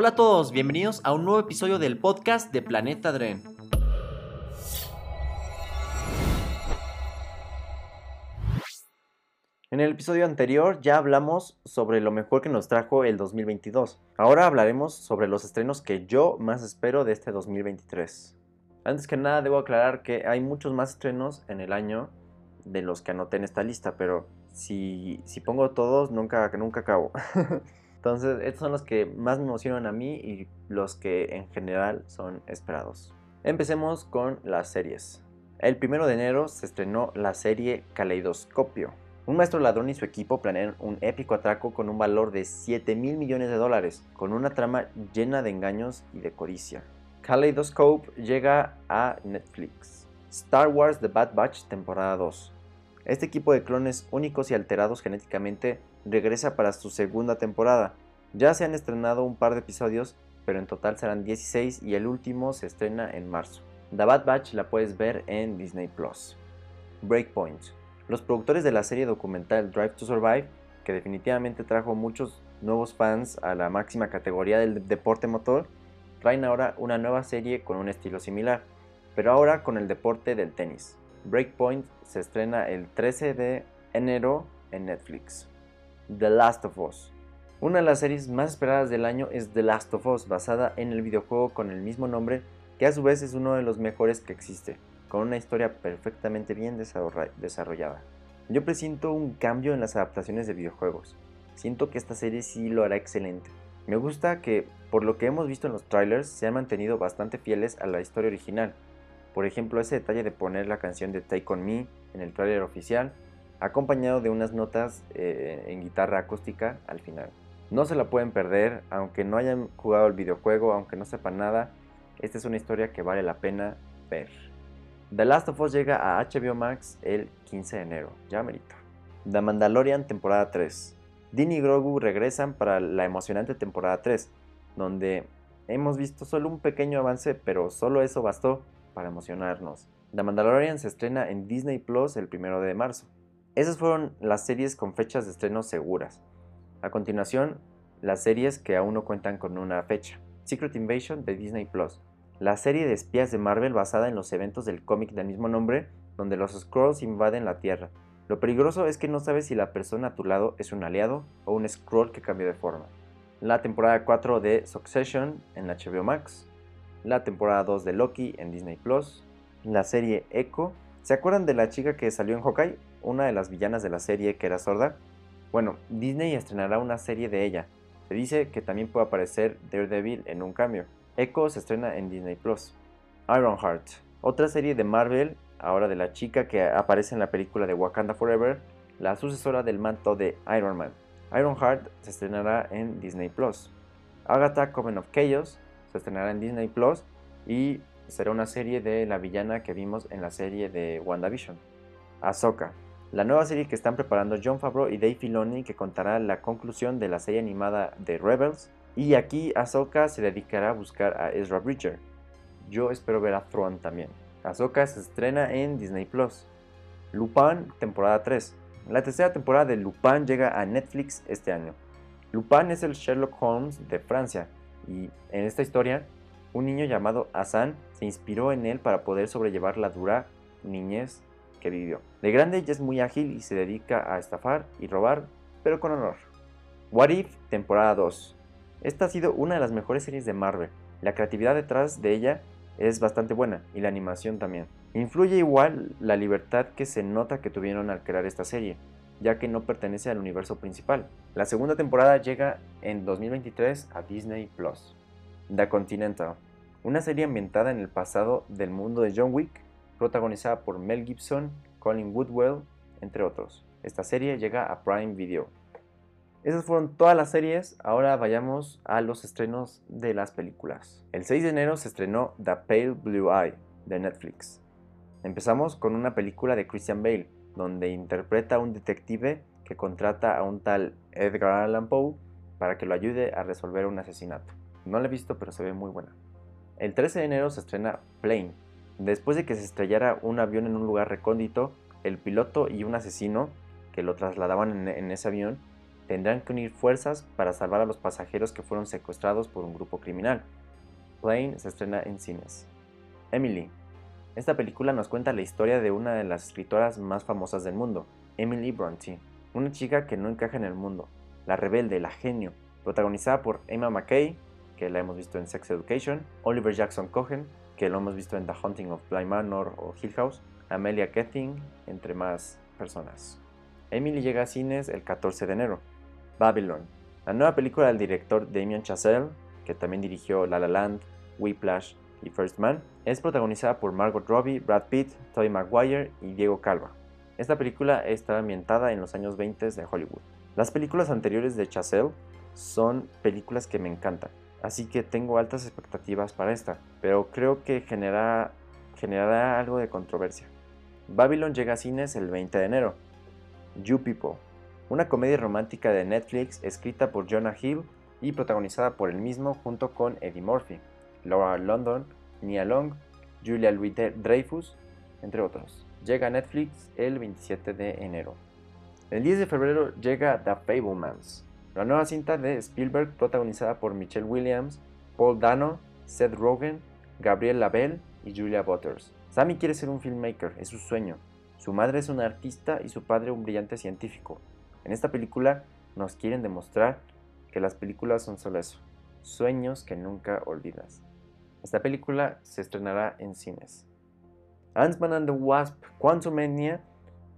Hola a todos, bienvenidos a un nuevo episodio del podcast de Planeta Dren. En el episodio anterior ya hablamos sobre lo mejor que nos trajo el 2022. Ahora hablaremos sobre los estrenos que yo más espero de este 2023. Antes que nada debo aclarar que hay muchos más estrenos en el año de los que anoté en esta lista, pero si, si pongo todos nunca, nunca acabo. Entonces estos son los que más me emocionan a mí y los que en general son esperados. Empecemos con las series. El primero de enero se estrenó la serie Caleidoscopio un maestro ladrón y su equipo planean un épico atraco con un valor de 7 mil millones de dólares, con una trama llena de engaños y de codicia. Kaleidoscope llega a Netflix. Star Wars The Bad Batch temporada 2. Este equipo de clones únicos y alterados genéticamente regresa para su segunda temporada. Ya se han estrenado un par de episodios, pero en total serán 16 y el último se estrena en marzo. The Bad Batch la puedes ver en Disney Plus. Breakpoint. Los productores de la serie documental Drive to Survive, que definitivamente trajo muchos nuevos fans a la máxima categoría del deporte motor, traen ahora una nueva serie con un estilo similar, pero ahora con el deporte del tenis. Breakpoint se estrena el 13 de enero en Netflix. The Last of Us. Una de las series más esperadas del año es The Last of Us, basada en el videojuego con el mismo nombre, que a su vez es uno de los mejores que existe con una historia perfectamente bien desarrollada. Yo presiento un cambio en las adaptaciones de videojuegos. Siento que esta serie sí lo hará excelente. Me gusta que, por lo que hemos visto en los trailers, se han mantenido bastante fieles a la historia original. Por ejemplo, ese detalle de poner la canción de Take On Me en el trailer oficial, acompañado de unas notas eh, en guitarra acústica al final. No se la pueden perder, aunque no hayan jugado el videojuego, aunque no sepan nada, esta es una historia que vale la pena ver. The Last of Us llega a HBO Max el 15 de enero, ya merito. The Mandalorian temporada 3. Dean y Grogu regresan para la emocionante temporada 3, donde hemos visto solo un pequeño avance, pero solo eso bastó para emocionarnos. The Mandalorian se estrena en Disney Plus el 1 de marzo. Esas fueron las series con fechas de estreno seguras. A continuación, las series que aún no cuentan con una fecha. Secret Invasion de Disney Plus la serie de espías de Marvel basada en los eventos del cómic del mismo nombre, donde los Skrulls invaden la Tierra. Lo peligroso es que no sabes si la persona a tu lado es un aliado o un Skrull que cambió de forma. La temporada 4 de Succession en HBO Max. La temporada 2 de Loki en Disney Plus. La serie Echo. ¿Se acuerdan de la chica que salió en Hawkeye? Una de las villanas de la serie que era sorda. Bueno, Disney estrenará una serie de ella. Se dice que también puede aparecer Daredevil en un cambio. Echo se estrena en Disney Plus. Ironheart, otra serie de Marvel, ahora de la chica que aparece en la película de Wakanda Forever, la sucesora del manto de Iron Man. Ironheart se estrenará en Disney Plus. Agatha Coven of Chaos se estrenará en Disney Plus y será una serie de la villana que vimos en la serie de WandaVision. Ahsoka, la nueva serie que están preparando John Favreau y Dave Filoni que contará la conclusión de la serie animada de Rebels y aquí Ahsoka se dedicará a buscar a Ezra Bridger. Yo espero ver a Thrawn también. Ahsoka se estrena en Disney Plus. Lupin, temporada 3. La tercera temporada de Lupin llega a Netflix este año. Lupin es el Sherlock Holmes de Francia y en esta historia un niño llamado Hassan se inspiró en él para poder sobrellevar la dura niñez que vivió. De grande ya es muy ágil y se dedica a estafar y robar, pero con honor. What If, temporada 2. Esta ha sido una de las mejores series de Marvel. La creatividad detrás de ella es bastante buena y la animación también. Influye igual la libertad que se nota que tuvieron al crear esta serie, ya que no pertenece al universo principal. La segunda temporada llega en 2023 a Disney Plus. The Continental, una serie ambientada en el pasado del mundo de John Wick, protagonizada por Mel Gibson, Colin Woodwell, entre otros. Esta serie llega a Prime Video. Esas fueron todas las series, ahora vayamos a los estrenos de las películas. El 6 de enero se estrenó The Pale Blue Eye de Netflix. Empezamos con una película de Christian Bale, donde interpreta a un detective que contrata a un tal Edgar Allan Poe para que lo ayude a resolver un asesinato. No la he visto, pero se ve muy buena. El 13 de enero se estrena Plane. Después de que se estrellara un avión en un lugar recóndito, el piloto y un asesino que lo trasladaban en, ese avión tendrán que unir fuerzas para salvar a los pasajeros que fueron secuestrados por un grupo criminal. Plane se estrena en cines. Emily. Esta película nos cuenta la historia de una de las escritoras más famosas del mundo, Emily Bronte, una chica que no encaja en el mundo, la rebelde, la genio, protagonizada por Emma McKay, que la hemos visto en Sex Education, Oliver Jackson Cohen, que lo hemos visto en The Haunting of Bly Manor o Hill House, Amelia Kething, entre más personas. Emily llega a cines el 14 de enero. Babylon, la nueva película del director Damien Chazelle, que también dirigió La La Land, Whiplash y First Man, es protagonizada por Margot Robbie, Brad Pitt, Tobey Maguire y Diego Calva. Esta película está ambientada en los años 20 de Hollywood. Las películas anteriores de Chazelle son películas que me encantan, así que tengo altas expectativas para esta, pero creo que genera, generará algo de controversia. Babylon llega a cines el 20 de enero. You People, una comedia romántica de Netflix escrita por Jonah Hill y protagonizada por él mismo junto con Eddie Murphy, Laura London, Nia Long, Julia Louis Dreyfus, entre otros. Llega a Netflix el 27 de enero. El 10 de febrero llega The Fablemans, la nueva cinta de Spielberg protagonizada por Michelle Williams, Paul Dano, Seth Rogen, Gabriel Labelle y Julia Butters. Sammy quiere ser un filmmaker, es su sueño. Su madre es una artista y su padre un brillante científico. En esta película nos quieren demostrar que las películas son solo eso, sueños que nunca olvidas. Esta película se estrenará en cines. Ant-Man and the Wasp Quantumania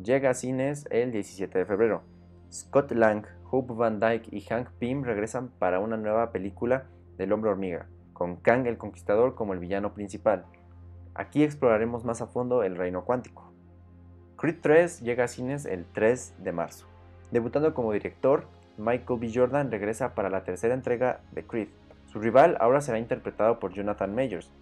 llega a cines el 17 de febrero. Scott Lang, Hope Van Dyke y Hank Pym regresan para una nueva película del hombre hormiga, con Kang el Conquistador como el villano principal. Aquí exploraremos más a fondo el reino cuántico. Creed 3 llega a cines el 3 de marzo. Debutando como director, Michael B. Jordan regresa para la tercera entrega de Creed. Su rival ahora será interpretado por Jonathan Majors,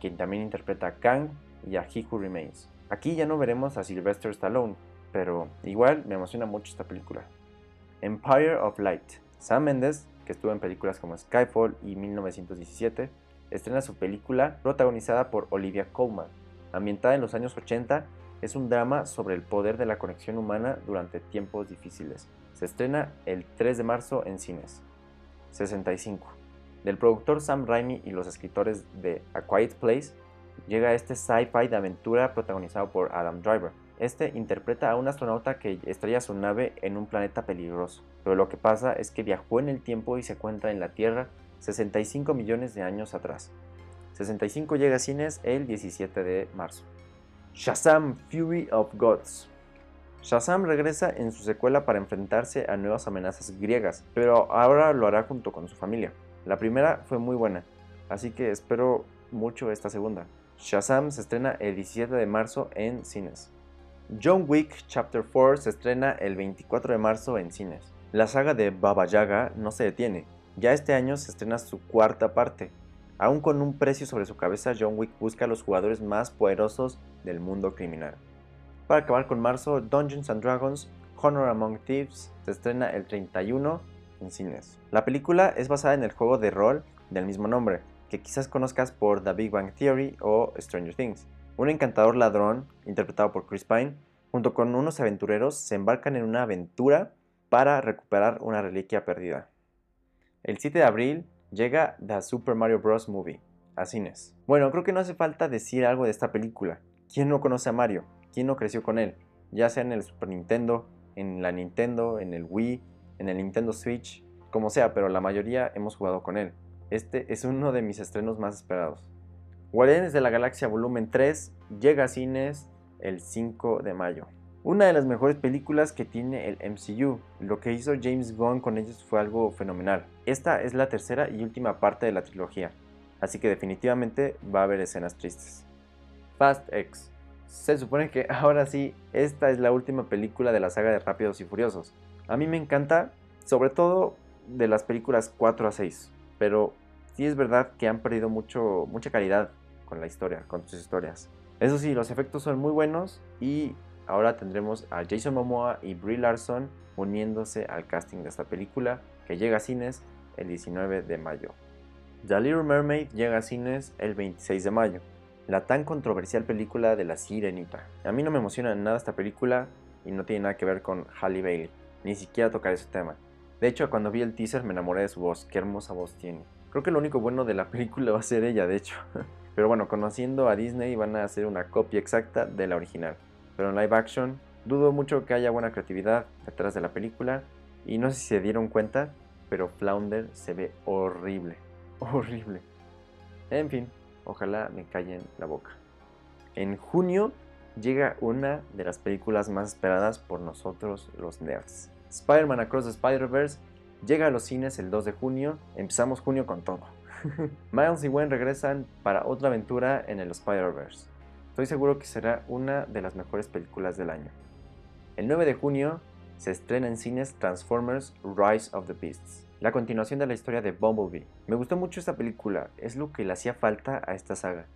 quien también interpreta a Kang y a He Who Remains. Aquí ya no veremos a Sylvester Stallone, pero igual me emociona mucho esta película. Empire of Light. Sam Mendes, que estuvo en películas como Skyfall y 1917, estrena su película protagonizada por Olivia Colman. Ambientada en los años 80, es un drama sobre el poder de la conexión humana durante tiempos difíciles. Se estrena el 3 de marzo en cines. 65. Del productor Sam Raimi y los escritores de A Quiet Place, llega este sci-fi de aventura protagonizado por Adam Driver. Este interpreta a un astronauta que estrella su nave en un planeta peligroso, pero lo que pasa es que viajó en el tiempo y se encuentra en la Tierra 65 millones de años atrás. 65 llega a cines el 17 de marzo. Shazam Fury of Gods. Shazam regresa en su secuela para enfrentarse a nuevas amenazas griegas, pero ahora lo hará junto con su familia. La primera fue muy buena, así que espero mucho esta segunda. Shazam se estrena el 17 de marzo en cines. John Wick Chapter 4 se estrena el 24 de marzo en cines. La saga de Baba Yaga no se detiene. Ya este año se estrena su cuarta parte. Aún con un precio sobre su cabeza, John Wick busca a los jugadores más poderosos del mundo criminal. Para acabar con marzo, Dungeons and Dragons Honor Among Thieves se estrena el 31 en cines. La película es basada en el juego de rol del mismo nombre, que quizás conozcas por The Big Bang Theory o Stranger Things. Un encantador ladrón, interpretado por Chris Pine, junto con unos aventureros, se embarcan en una aventura para recuperar una reliquia perdida. El 7 de abril llega The Super Mario Bros. Movie a cines. Bueno, creo que no hace falta decir algo de esta película. ¿Quién no conoce a Mario? ¿Quién no creció con él? Ya sea en el Super Nintendo, en la Nintendo, en el Wii, en el Nintendo Switch, como sea, pero la mayoría hemos jugado con él. Este es uno de mis estrenos más esperados. Guardianes de la Galaxia Volumen 3 llega a cines el 5 de mayo. Una de las mejores películas que tiene el MCU. Lo que hizo James Gunn con ellos fue algo fenomenal. Esta es la tercera y última parte de la trilogía, así que definitivamente va a haber escenas tristes. Fast X. Se supone que ahora sí, esta es la última película de la saga de Rápidos y Furiosos. A mí me encanta, sobre todo de las películas 4 a 6, pero sí es verdad que han perdido mucho, mucha calidad con la historia, con sus historias. Eso sí, los efectos son muy buenos y ahora tendremos a Jason Momoa y Brie Larson uniéndose al casting de esta película que llega a cines el 19 de mayo. The Little Mermaid llega a cines el 26 de mayo, la tan controversial película de la sirenita. A mí no me emociona nada esta película y no tiene nada que ver con Halle Bailey, ni siquiera tocar ese tema. De hecho, cuando vi el teaser me enamoré de su voz, qué hermosa voz tiene. Creo que lo único bueno de la película va a ser ella, de hecho. Pero bueno, conociendo a Disney van a hacer una copia exacta de la original. Pero en live action, dudo mucho que haya buena creatividad detrás de la película. Y no sé si se dieron cuenta, pero Flounder se ve horrible. Horrible. En fin, ojalá me callen la boca. En junio llega una de las películas más esperadas por nosotros los nerds. Spider-Man Across the Spider-Verse llega a los cines el 2 de junio. Empezamos junio con todo. Miles y Gwen regresan para otra aventura en el Spider-Verse. Estoy seguro que será una de las mejores películas del año. El 9 de junio se estrena en cines Transformers Rise of the Beasts, la continuación de la historia de Bumblebee. Me gustó mucho esta película, es lo que le hacía falta a esta saga.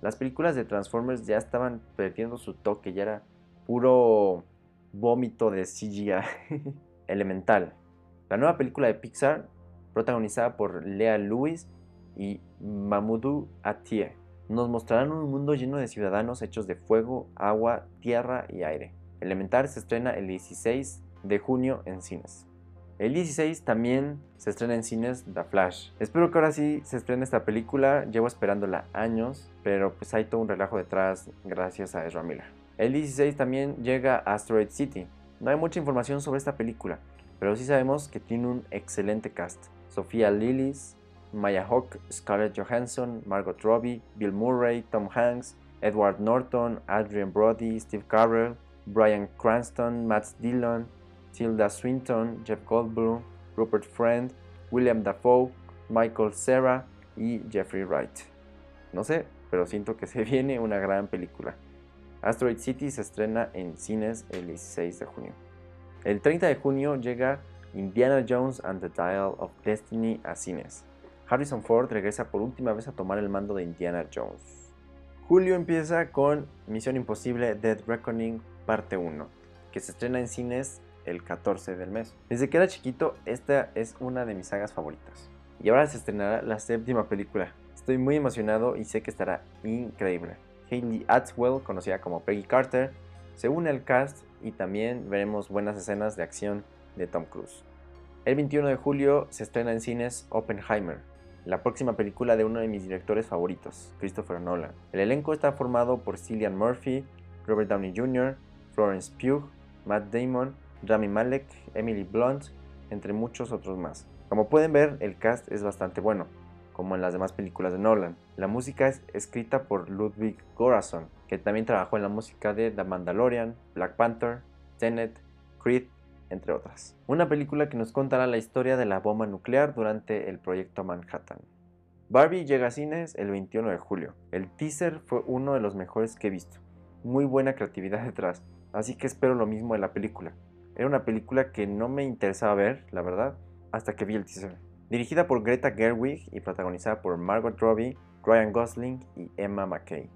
Las películas de Transformers ya estaban perdiendo su toque, ya era puro vómito de CGI. Elemental, la nueva película de Pixar, protagonizada por Lea Lewis y Mamoudou Atie, nos mostrarán un mundo lleno de ciudadanos hechos de fuego, agua, tierra y aire. Elemental se estrena el 16 de junio en cines. El 16 también se estrena en cines The Flash. Espero que ahora sí se estrene esta película, llevo esperándola años, pero pues hay todo un relajo detrás gracias a Ezra Miller. El 16 también llega Asteroid City. No hay mucha información sobre esta película, pero sí sabemos que tiene un excelente cast. Sofía Lillis, Maya Hawke, Scarlett Johansson, Margot Robbie, Bill Murray, Tom Hanks, Edward Norton, Adrian Brody, Steve Carell, Brian Cranston, Matt Dillon, Tilda Swinton, Jeff Goldblum, Rupert Friend, William Dafoe, Michael Cera y Jeffrey Wright. No sé, pero siento que se viene una gran película. Asteroid City se estrena en cines el 16 de junio. El 30 de junio llega Indiana Jones and the Dial of Destiny a cines. Harrison Ford regresa por última vez a tomar el mando de Indiana Jones. Julio empieza con Misión Imposible Dead Reckoning parte 1, que se estrena en cines el 14 del mes. Desde que era chiquito, esta es una de mis sagas favoritas. Y ahora se estrenará la séptima película. Estoy muy emocionado y sé que estará increíble. Hayley Atwell, conocida como Peggy Carter, se une al cast y también veremos buenas escenas de acción de Tom Cruise. El 21 de julio se estrena en cines Oppenheimer, la próxima película de uno de mis directores favoritos, Christopher Nolan. El elenco está formado por Cillian Murphy, Robert Downey Jr., Florence Pugh, Matt Damon, Rami Malek, Emily Blunt, entre muchos otros más. Como pueden ver, el cast es bastante bueno, como en las demás películas de Nolan. La música es escrita por Ludwig Göransson, que también trabajó en la música de The Mandalorian, Black Panther, Tenet, Creed entre otras. Una película que nos contará la historia de la bomba nuclear durante el proyecto Manhattan. Barbie llega a cines el 21 de julio. El teaser fue uno de los mejores que he visto. Muy buena creatividad detrás, así que espero lo mismo de la película. Era una película que no me interesaba ver, la verdad, hasta que vi el teaser. Dirigida por Greta Gerwig y protagonizada por Margot Robbie, Ryan Gosling y Emma McKay.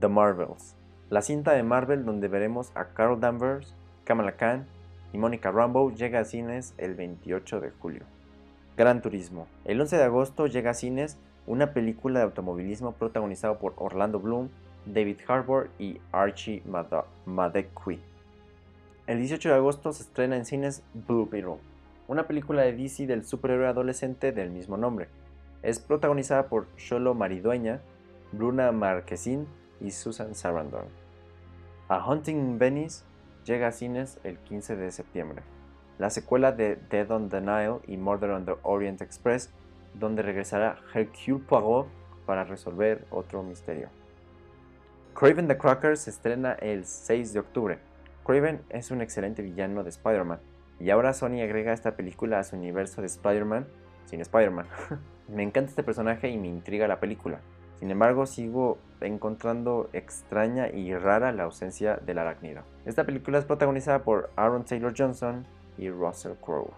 The Marvels. La cinta de Marvel donde veremos a Carol Danvers, Kamala Khan y Monica Rambeau llega a cines el 28 de julio. Gran Turismo. El 11 de agosto llega a cines una película de automovilismo protagonizada por Orlando Bloom, David Harbour y Archie Madekwi. El 18 de agosto se estrena en cines Blue Beetle, una película de DC del superhéroe adolescente del mismo nombre. Es protagonizada por Sholo Maridueña, Bruna Marquezine y Susan Sarandon. A Hunting in Venice llega a cines el 15 de septiembre. La secuela de Dead on the Nile y Murder on the Orient Express, donde regresará Hercule Poirot para resolver otro misterio. Craven the Cracker se estrena el 6 de octubre. Craven es un excelente villano de Spider-Man, y ahora Sony agrega esta película a su universo de Spider-Man sin Spider-Man. me encanta este personaje y me intriga la película. Sin embargo, sigo encontrando extraña y rara la ausencia del arácnido. Esta película es protagonizada por Aaron Taylor Johnson y Russell Crowe.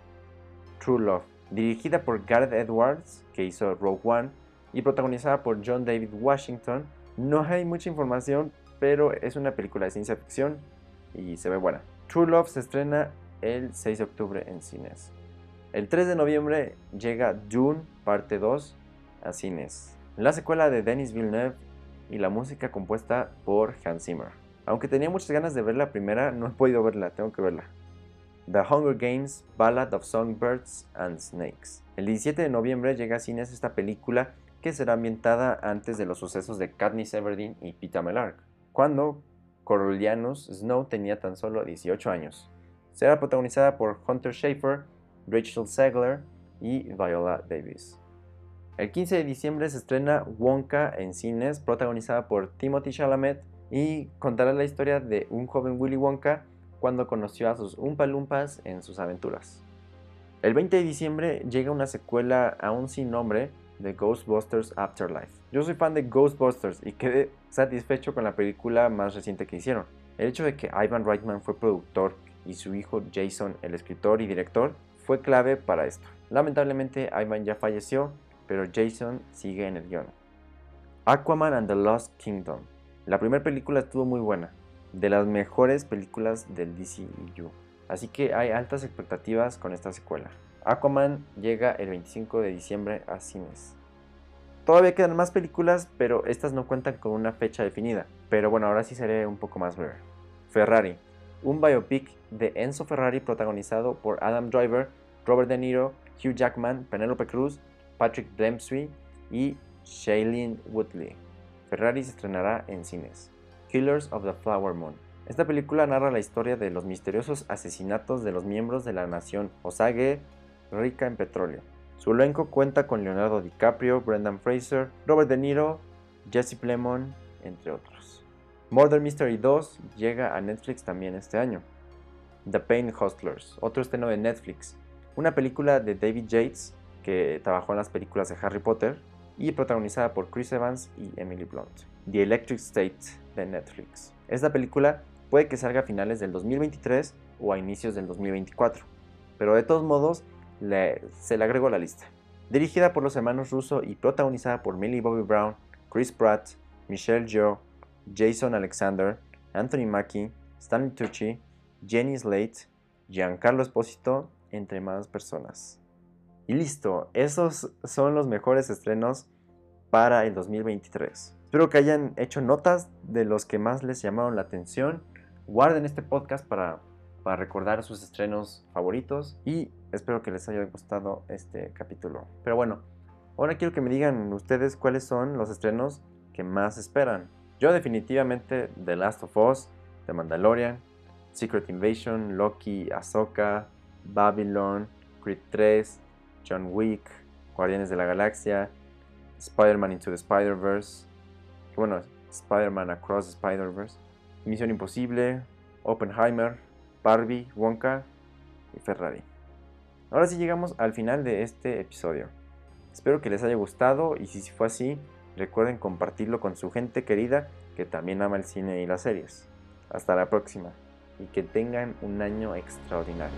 True Love, dirigida por Gareth Edwards, que hizo Rogue One, y protagonizada por John David Washington. No hay mucha información, pero es una película de ciencia ficción y se ve buena. True Love se estrena el 6 de octubre en cines. El 3 de noviembre llega Dune, parte 2, a cines la secuela de Denis Villeneuve y la música compuesta por Hans Zimmer. Aunque tenía muchas ganas de ver la primera, no he podido verla, tengo que verla. The Hunger Games, Ballad of Songbirds and Snakes. El 17 de noviembre llega a cines esta película que será ambientada antes de los sucesos de Katniss Everdeen y Peeta Mellark, cuando Coriolanus Snow tenía tan solo 18 años. Será protagonizada por Hunter Schafer, Rachel Zegler y Viola Davis. El 15 de diciembre se estrena Wonka en cines, protagonizada por Timothy Chalamet y contará la historia de un joven Willy Wonka cuando conoció a sus Umpalumpas en sus aventuras. El 20 de diciembre llega una secuela aún sin nombre de Ghostbusters Afterlife. Yo soy fan de Ghostbusters y quedé satisfecho con la película más reciente que hicieron. El hecho de que Ivan Reitman fue productor y su hijo Jason el escritor y director fue clave para esto. Lamentablemente Ivan ya falleció, pero Jason sigue en el guion. Aquaman and the Lost Kingdom. La primera película estuvo muy buena, de las mejores películas del DCU. Así que hay altas expectativas con esta secuela. Aquaman llega el 25 de diciembre a cines. Todavía quedan más películas, pero estas no cuentan con una fecha definida. Pero bueno, ahora sí seré un poco más breve. Ferrari, un biopic de Enzo Ferrari protagonizado por Adam Driver, Robert De Niro, Hugh Jackman, Penelope Cruz, Patrick Dempsey y Shailene Woodley. Ferrari se estrenará en cines. Killers of the Flower Moon. Esta película narra la historia de los misteriosos asesinatos de los miembros de la nación Osage rica en petróleo. Su elenco cuenta con Leonardo DiCaprio, Brendan Fraser, Robert De Niro, Jesse Plemons, entre otros. Murder Mystery 2 llega a Netflix también este año. The Pain Hustlers, otro estreno de Netflix, una película de David Yates que trabajó en las películas de Harry Potter y protagonizada por Chris Evans y Emily Blunt. The Electric State de Netflix. Esta película puede que salga a finales del 2023 o a inicios del 2024, pero de todos modos se le agregó a la lista. Dirigida por los hermanos Russo y protagonizada por Millie Bobby Brown, Chris Pratt, Michelle Yeoh, Jason Alexander, Anthony Mackie, Stanley Tucci, Jenny Slate, Giancarlo Esposito, entre más personas. Y listo, esos son los mejores estrenos para el 2023. Espero que hayan hecho notas de los que más les llamaron la atención. Guarden este podcast para para recordar sus estrenos favoritos y espero que les haya gustado este capítulo. Pero bueno, ahora quiero que me digan ustedes cuáles son los estrenos que más esperan. Yo definitivamente The Last of Us, The Mandalorian, Secret Invasion, Loki, Ahsoka, Babylon, Creed 3, John Wick, Guardianes de la Galaxia, Spider-Man Into the Spider-Verse, bueno, Spider-Man Across the Spider-Verse, Misión Imposible, Oppenheimer, Barbie, Wonka y Ferrari. Ahora sí llegamos al final de este episodio. Espero que les haya gustado y si fue así, recuerden compartirlo con su gente querida que también ama el cine y las series. Hasta la próxima y que tengan un año extraordinario.